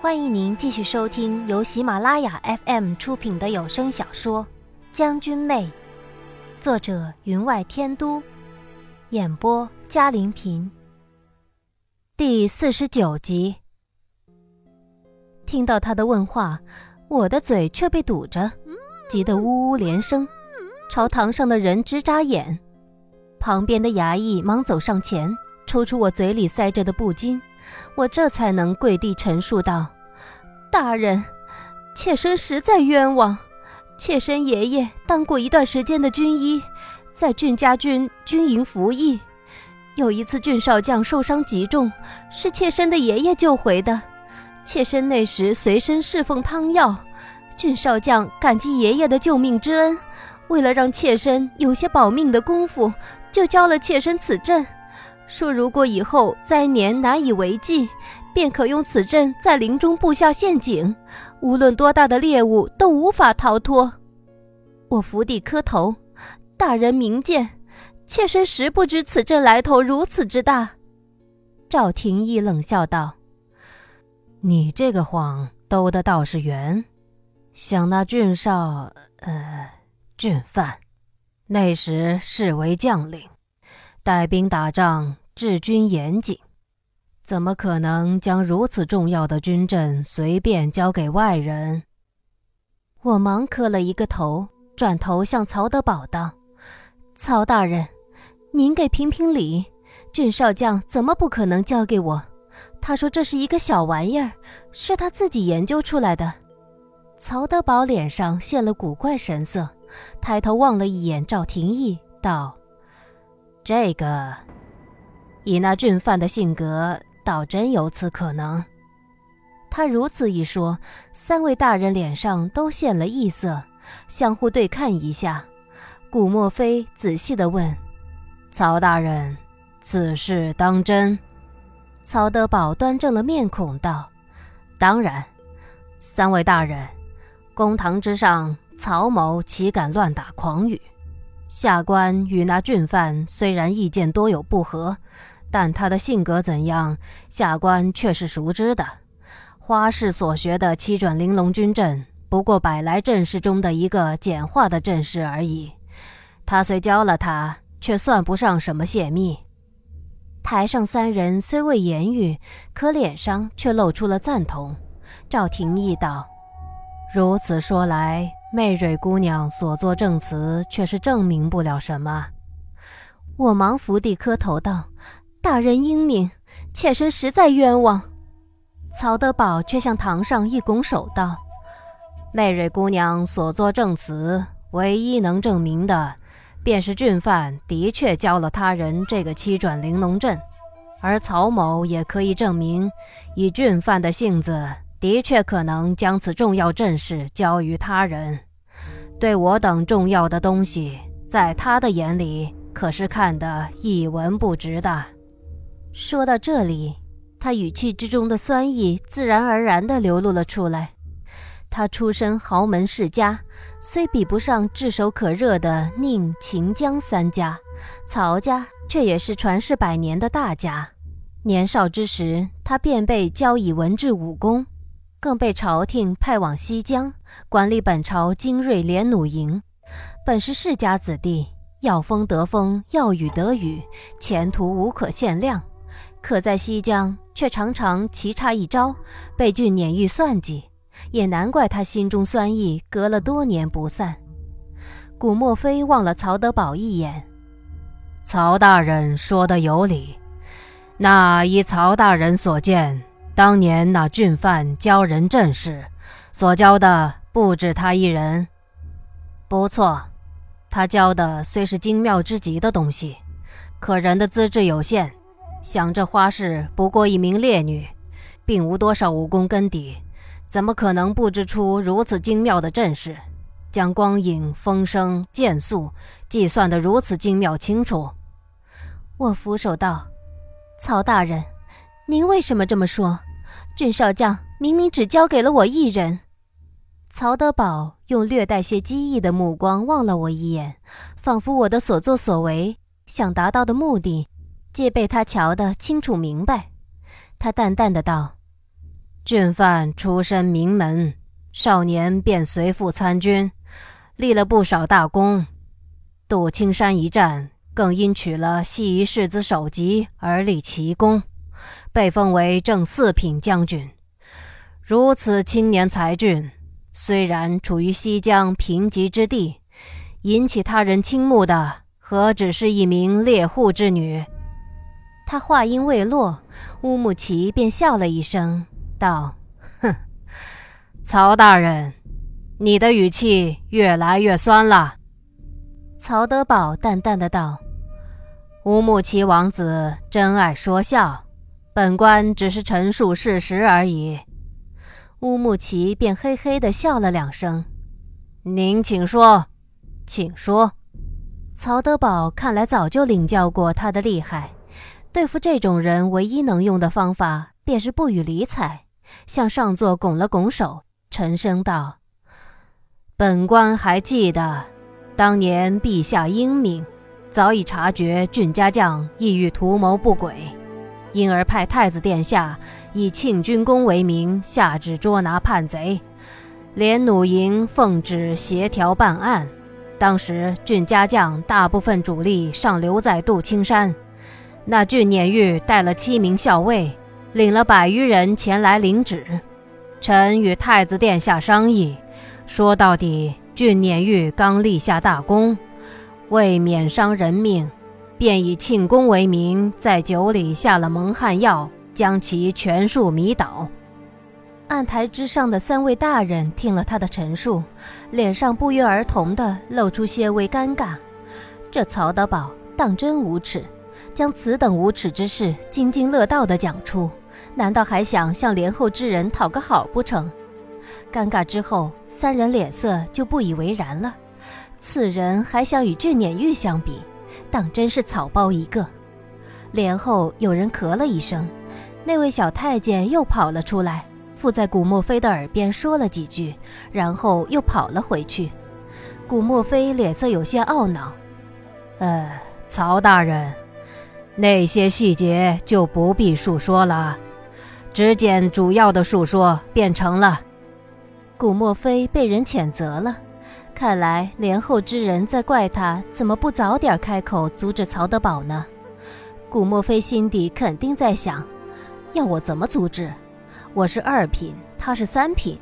欢迎您继续收听由喜马拉雅 FM 出品的有声小说《将军妹》，作者云外天都，演播嘉林平。第四十九集。听到他的问话，我的嘴却被堵着，急得呜呜连声，朝堂上的人直眨眼。旁边的衙役忙走上前，抽出我嘴里塞着的布巾。我这才能跪地陈述道：“大人，妾身实在冤枉。妾身爷爷当过一段时间的军医，在郡家军军营服役。有一次郡少将受伤极重，是妾身的爷爷救回的。妾身那时随身侍奉汤药，郡少将感激爷爷的救命之恩，为了让妾身有些保命的功夫，就教了妾身此阵。”说：“如果以后灾年难以为继，便可用此阵在林中布下陷阱，无论多大的猎物都无法逃脱。”我伏地磕头：“大人明鉴，妾身实不知此阵来头如此之大。”赵廷义冷笑道：“你这个谎兜的倒是圆。想那郡少，呃，郡犯，那时是为将领，带兵打仗。”治军严谨，怎么可能将如此重要的军阵随便交给外人？我忙磕了一个头，转头向曹德宝道：“曹大人，您给评评理，郡少将怎么不可能交给我？他说这是一个小玩意儿，是他自己研究出来的。”曹德宝脸上现了古怪神色，抬头望了一眼赵廷义，道：“这个。”以那俊犯的性格，倒真有此可能。他如此一说，三位大人脸上都现了异色，相互对看一下。古墨飞仔细地问：“曹大人，此事当真？”曹德宝端正了面孔道：“当然。三位大人，公堂之上，曹某岂敢乱打诳语？下官与那俊犯虽然意见多有不合。”但他的性格怎样，下官却是熟知的。花氏所学的七转玲珑军阵，不过百来阵势中的一个简化的阵势而已。他虽教了他，却算不上什么泄密。台上三人虽未言语，可脸上却露出了赞同。赵廷义道：“如此说来，媚蕊姑娘所作证词，却是证明不了什么。”我忙伏地磕头道。大人英明，妾身实在冤枉。曹德宝却向堂上一拱手道：“媚蕊姑娘所作证词，唯一能证明的，便是郡犯的确教了他人这个七转玲珑阵，而曹某也可以证明，以郡犯的性子，的确可能将此重要阵势交于他人。对我等重要的东西，在他的眼里，可是看得一文不值的。”说到这里，他语气之中的酸意自然而然地流露了出来。他出身豪门世家，虽比不上炙手可热的宁、秦、江三家，曹家却也是传世百年的大家。年少之时，他便被教以文治武功，更被朝廷派往西疆管理本朝精锐连弩营。本是世家子弟，要风得风，要雨得雨，前途无可限量。可在西江，却常常棋差一招，被郡撵玉算计，也难怪他心中酸意隔了多年不散。古莫非望了曹德宝一眼，曹大人说的有理。那依曹大人所见，当年那郡犯教人正事，所教的不止他一人。不错，他教的虽是精妙之极的东西，可人的资质有限。想这花氏不过一名烈女，并无多少武功根底，怎么可能布置出如此精妙的阵势，将光影、风声、剑速计算得如此精妙清楚？我俯首道：“曹大人，您为什么这么说？郡少将明明只交给了我一人。”曹德宝用略带些机意的目光望了我一眼，仿佛我的所作所为想达到的目的。皆被他瞧得清楚明白，他淡淡的道：“俊范出身名门，少年便随父参军，立了不少大功。杜青山一战，更因取了西夷世子首级而立奇功，被封为正四品将军。如此青年才俊，虽然处于西江贫瘠之地，引起他人倾慕的，何止是一名猎户之女？他话音未落，乌木齐便笑了一声，道：“哼，曹大人，你的语气越来越酸了。”曹德宝淡淡的道：“乌木齐王子真爱说笑，本官只是陈述事实而已。”乌木齐便嘿嘿的笑了两声。“您请说，请说。”曹德宝看来早就领教过他的厉害。对付这种人，唯一能用的方法便是不予理睬，向上座拱了拱手，沉声道：“本官还记得，当年陛下英明，早已察觉俊家将意欲图谋不轨，因而派太子殿下以庆军功为名下旨捉拿叛贼，连弩营奉旨协调办案。当时俊家将大部分主力尚留在杜青山。”那俊撵玉带了七名校尉，领了百余人前来领旨。臣与太子殿下商议，说到底，俊撵玉刚立下大功，为免伤人命，便以庆功为名，在酒里下了蒙汗药，将其全数迷倒。案台之上的三位大人听了他的陈述，脸上不约而同地露出些微尴尬。这曹德宝当真无耻。将此等无耻之事津津乐道地讲出，难道还想向连后之人讨个好不成？尴尬之后，三人脸色就不以为然了。此人还想与俊撵玉相比，当真是草包一个。连后有人咳了一声，那位小太监又跑了出来，附在古墨飞的耳边说了几句，然后又跑了回去。古墨飞脸色有些懊恼：“呃，曹大人。”那些细节就不必述说了，只简主要的述说便成了。古墨飞被人谴责了，看来连后之人在怪他怎么不早点开口阻止曹德宝呢？古墨飞心底肯定在想：要我怎么阻止？我是二品，他是三品，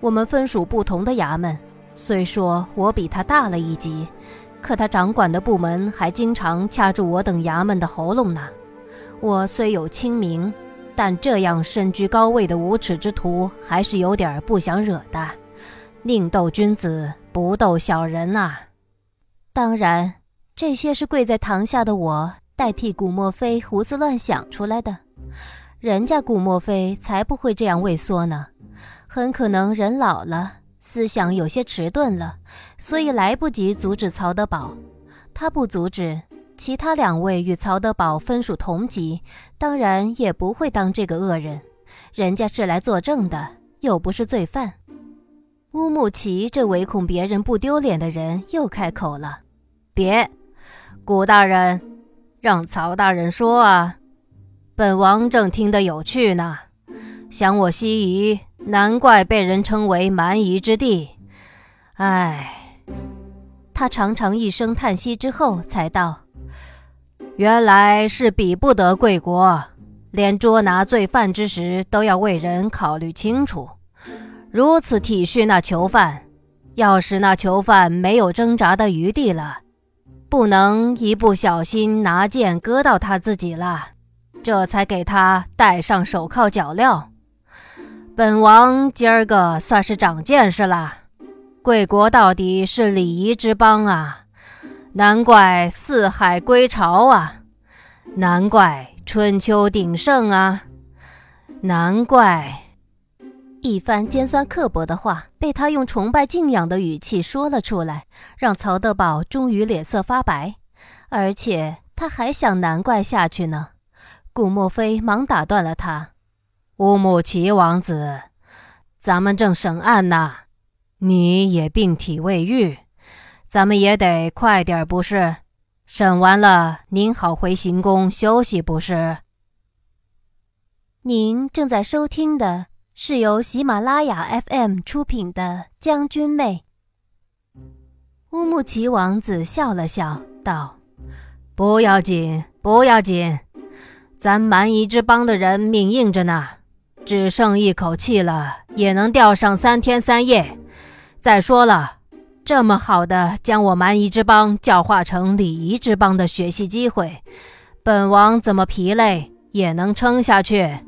我们分属不同的衙门，虽说我比他大了一级。可他掌管的部门还经常掐住我等衙门的喉咙呢。我虽有清名，但这样身居高位的无耻之徒还是有点不想惹的。宁斗君子，不斗小人呐。当然，这些是跪在堂下的我代替古墨飞胡思乱想出来的。人家古墨飞才不会这样畏缩呢，很可能人老了。思想有些迟钝了，所以来不及阻止曹德宝。他不阻止，其他两位与曹德宝分属同级，当然也不会当这个恶人。人家是来作证的，又不是罪犯。乌木齐这唯恐别人不丢脸的人又开口了：“别，谷大人，让曹大人说啊！本王正听得有趣呢。想我西夷。”难怪被人称为蛮夷之地。唉，他长长一声叹息之后，才道：“原来是比不得贵国，连捉拿罪犯之时都要为人考虑清楚，如此体恤那囚犯。要是那囚犯没有挣扎的余地了，不能一不小心拿剑割到他自己了，这才给他戴上手铐脚镣。”本王今儿个算是长见识了，贵国到底是礼仪之邦啊，难怪四海归朝啊，难怪春秋鼎盛啊，难怪一番尖酸刻薄的话被他用崇拜敬仰的语气说了出来，让曹德宝终于脸色发白，而且他还想难怪下去呢。顾墨飞忙打断了他。乌木齐王子，咱们正审案呢，你也病体未愈，咱们也得快点，不是？审完了，您好回行宫休息，不是？您正在收听的是由喜马拉雅 FM 出品的《将军妹》。乌木齐王子笑了笑，道：“不要紧，不要紧，咱蛮夷之邦的人命硬着呢，只剩一口气了，也能吊上三天三夜。再说了，这么好的将我蛮夷之邦教化成礼仪之邦的学习机会，本王怎么疲累也能撑下去。”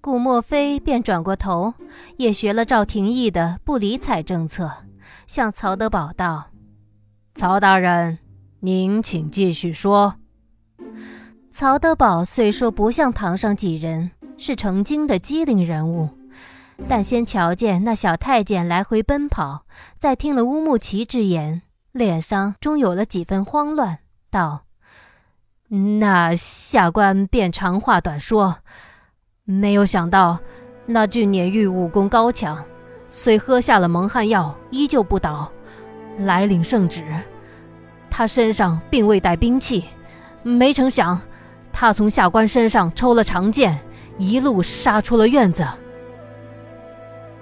顾墨非便转过头，也学了赵廷义的不理睬政策，向曹德宝道：“曹大人，您请继续说。”曹德宝虽说不像堂上几人是成精的机灵人物，但先瞧见那小太监来回奔跑，再听了乌木齐之言，脸上终有了几分慌乱，道：“那下官便长话短说。”没有想到，那俊撵玉武功高强，虽喝下了蒙汗药，依旧不倒。来领圣旨，他身上并未带兵器，没成想，他从下官身上抽了长剑，一路杀出了院子。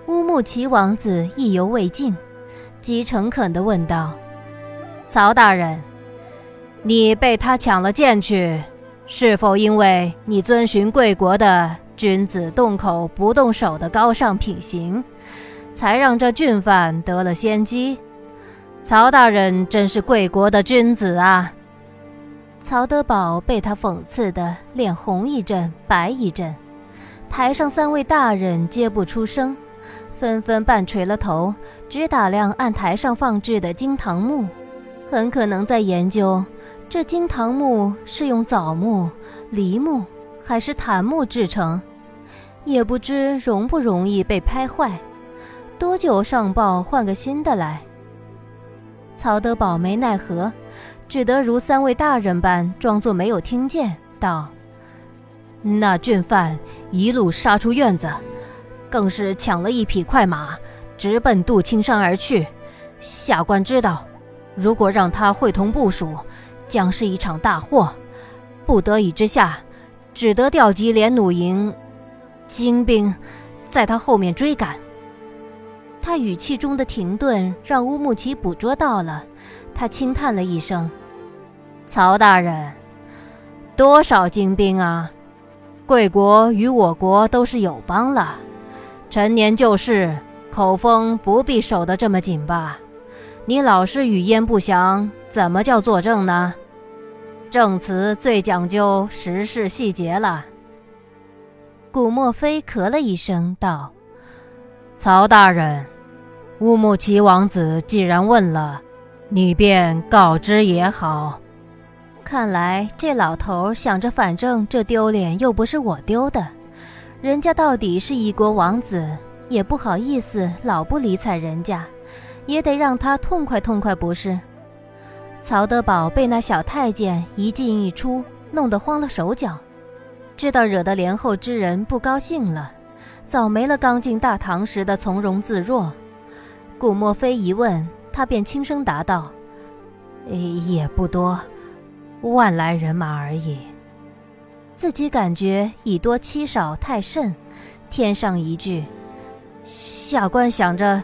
乌木齐王子意犹未尽，极诚恳地问道：“曹大人，你被他抢了剑去，是否因为你遵循贵国的？”君子动口不动手的高尚品行，才让这郡犯得了先机。曹大人真是贵国的君子啊！曹德宝被他讽刺的脸红一阵白一阵，台上三位大人皆不出声，纷纷半垂了头，只打量案台上放置的金堂木，很可能在研究这金堂木是用枣木、梨木还是檀木制成。也不知容不容易被拍坏，多久上报换个新的来？曹德宝没奈何，只得如三位大人般装作没有听见，道：“那郡犯一路杀出院子，更是抢了一匹快马，直奔杜青山而去。下官知道，如果让他会同部署，将是一场大祸。不得已之下，只得调集连弩营。”精兵在他后面追赶。他语气中的停顿让乌木齐捕捉到了，他轻叹了一声：“曹大人，多少精兵啊？贵国与我国都是友邦了，陈年旧事，口风不必守得这么紧吧？你老是语焉不详，怎么叫作证呢？证词最讲究时事细节了。”古莫非咳了一声，道：“曹大人，乌木齐王子既然问了，你便告知也好。看来这老头想着，反正这丢脸又不是我丢的，人家到底是一国王子，也不好意思老不理睬人家，也得让他痛快痛快，不是？”曹德宝被那小太监一进一出弄得慌了手脚。知道惹得帘后之人不高兴了，早没了刚进大堂时的从容自若。顾墨菲一问，他便轻声答道：“也不多，万来人马而已。”自己感觉以多欺少太甚，添上一句：“下官想着，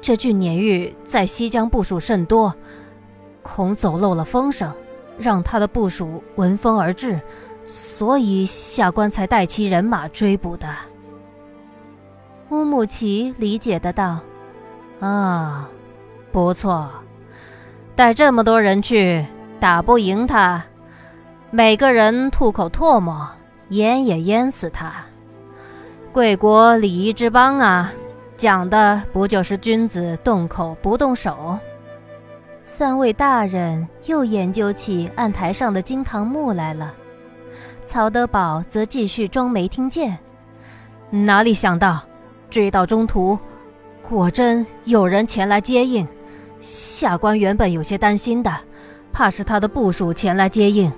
这郡撵玉在西江部署甚多，恐走漏了风声，让他的部署闻风而至。”所以下官才带齐人马追捕的。乌木齐理解的道：“啊，不错，带这么多人去，打不赢他，每个人吐口唾沫，淹也淹死他。贵国礼仪之邦啊，讲的不就是君子动口不动手？”三位大人又研究起案台上的金堂木来了。曹德宝则继续装没听见，哪里想到，追到中途，果真有人前来接应。下官原本有些担心的，怕是他的部属前来接应，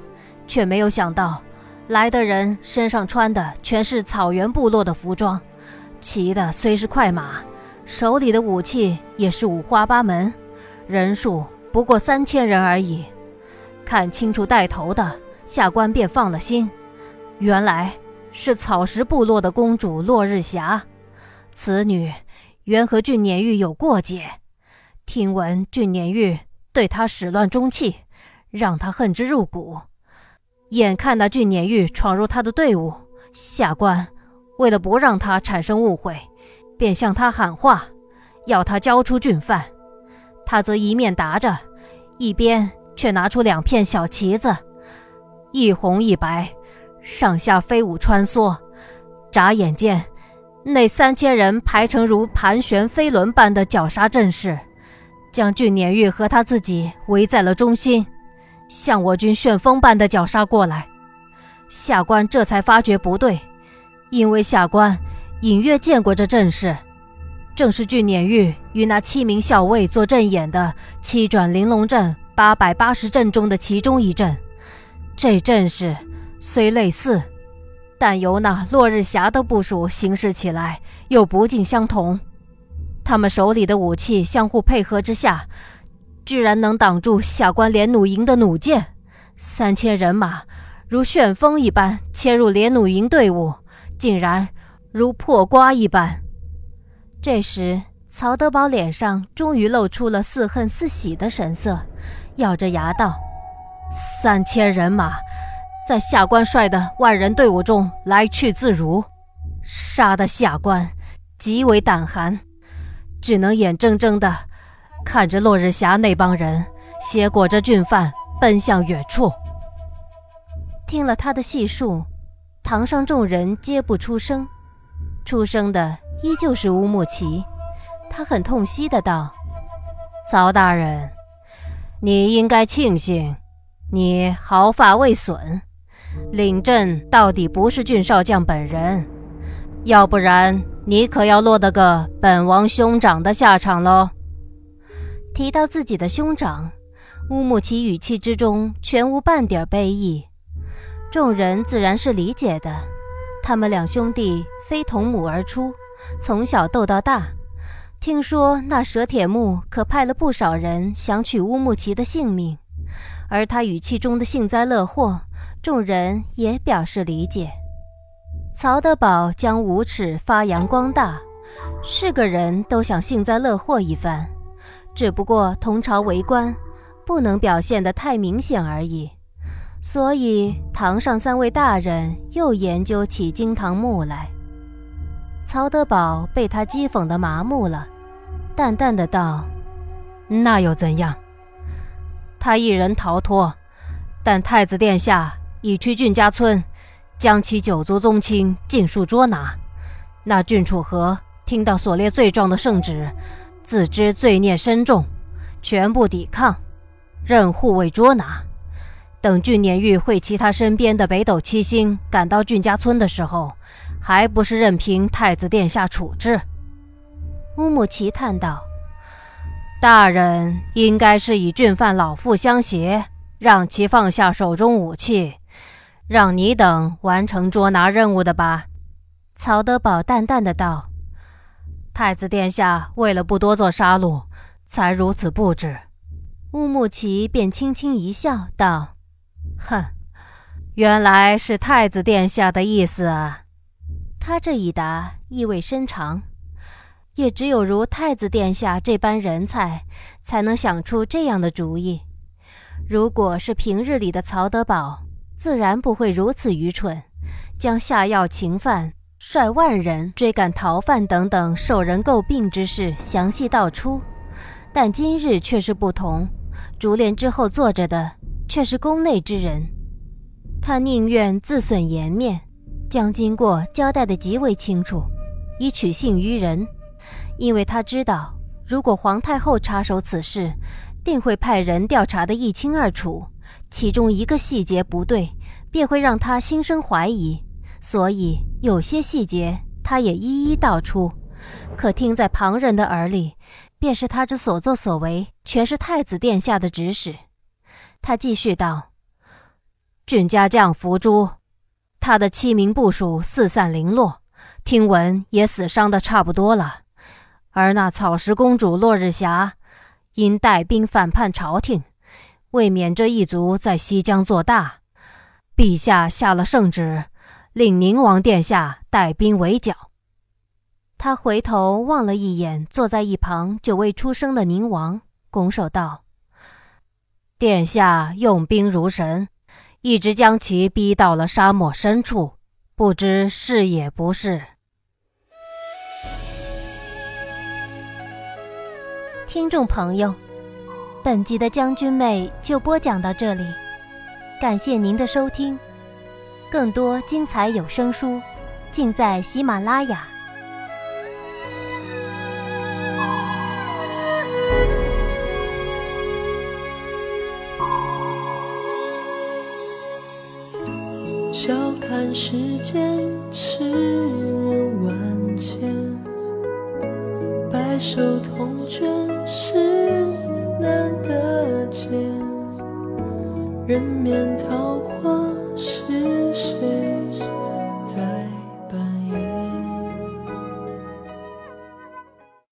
却没有想到，来的人身上穿的全是草原部落的服装，骑的虽是快马，手里的武器也是五花八门，人数不过三千人而已。看清楚带头的，下官便放了心。原来是草食部落的公主落日霞，此女原和俊撵玉有过节，听闻俊撵玉对她始乱终弃，让他恨之入骨。眼看那俊撵玉闯入他的队伍，下官为了不让他产生误会，便向他喊话，要他交出俊犯。他则一面答着，一边却拿出两片小旗子，一红一白。上下飞舞穿梭，眨眼间，那三千人排成如盘旋飞轮般的绞杀阵势，将俊撵玉和他自己围在了中心，向我军旋风般的绞杀过来。下官这才发觉不对，因为下官隐约见过这阵势，正是俊撵玉与那七名校尉做阵眼的七转玲珑阵八百八十阵中的其中一阵。这阵势。虽类似，但由那落日霞的部署行事起来又不尽相同。他们手里的武器相互配合之下，居然能挡住下官连弩营的弩箭。三千人马如旋风一般切入连弩营队伍，竟然如破瓜一般。这时，曹德宝脸上终于露出了似恨似喜的神色，咬着牙道：“三千人马。”在下官率的万人队伍中来去自如，杀的下官极为胆寒，只能眼睁睁的看着落日霞那帮人携裹着俊犯奔向远处。听了他的细述，堂上众人皆不出声，出声的依旧是乌木齐。他很痛惜的道：“曹大人，你应该庆幸，你毫发未损。”领阵到底不是俊少将本人，要不然你可要落得个本王兄长的下场喽。提到自己的兄长，乌木齐语气之中全无半点悲意。众人自然是理解的，他们两兄弟非同母而出，从小斗到大。听说那蛇铁木可派了不少人想取乌木齐的性命，而他语气中的幸灾乐祸。众人也表示理解。曹德宝将无耻发扬光大，是个人都想幸灾乐祸一番，只不过同朝为官，不能表现得太明显而已。所以堂上三位大人又研究起惊堂木来。曹德宝被他讥讽得麻木了，淡淡的道：“那又怎样？他一人逃脱，但太子殿下……”已去郡家村，将其九族宗亲尽数捉拿。那郡楚河听到所列罪状的圣旨，自知罪孽深重，全部抵抗，任护卫捉拿。等俊撵玉会其他身边的北斗七星赶到俊家村的时候，还不是任凭太子殿下处置？乌木齐叹道：“大人应该是以俊犯老妇相胁，让其放下手中武器。”让你等完成捉拿任务的吧，曹德宝淡淡的道：“太子殿下为了不多做杀戮，才如此布置。”乌木齐便轻轻一笑，道：“哼，原来是太子殿下的意思啊。”他这一答意味深长，也只有如太子殿下这般人才，才能想出这样的主意。如果是平日里的曹德宝，自然不会如此愚蠢，将下药情犯、率万人追赶逃犯等等受人诟病之事详细道出。但今日却是不同，竹帘之后坐着的却是宫内之人。他宁愿自损颜面，将经过交代的极为清楚，以取信于人，因为他知道，如果皇太后插手此事，定会派人调查得一清二楚。其中一个细节不对，便会让他心生怀疑，所以有些细节他也一一道出。可听在旁人的耳里，便是他之所作所为全是太子殿下的指使。他继续道：“俊家将伏诛，他的七名部属四散零落，听闻也死伤的差不多了。而那草食公主落日霞，因带兵反叛朝廷。”为免这一族在西疆做大，陛下下了圣旨，令宁王殿下带兵围剿。他回头望了一眼坐在一旁久未出声的宁王，拱手道：“殿下用兵如神，一直将其逼到了沙漠深处，不知是也不是。”听众朋友，本集的将军妹就播讲到这里，感谢您的收听，更多精彩有声书尽在喜马拉雅。笑看世间痴人万千，白首同卷是难得见，人面。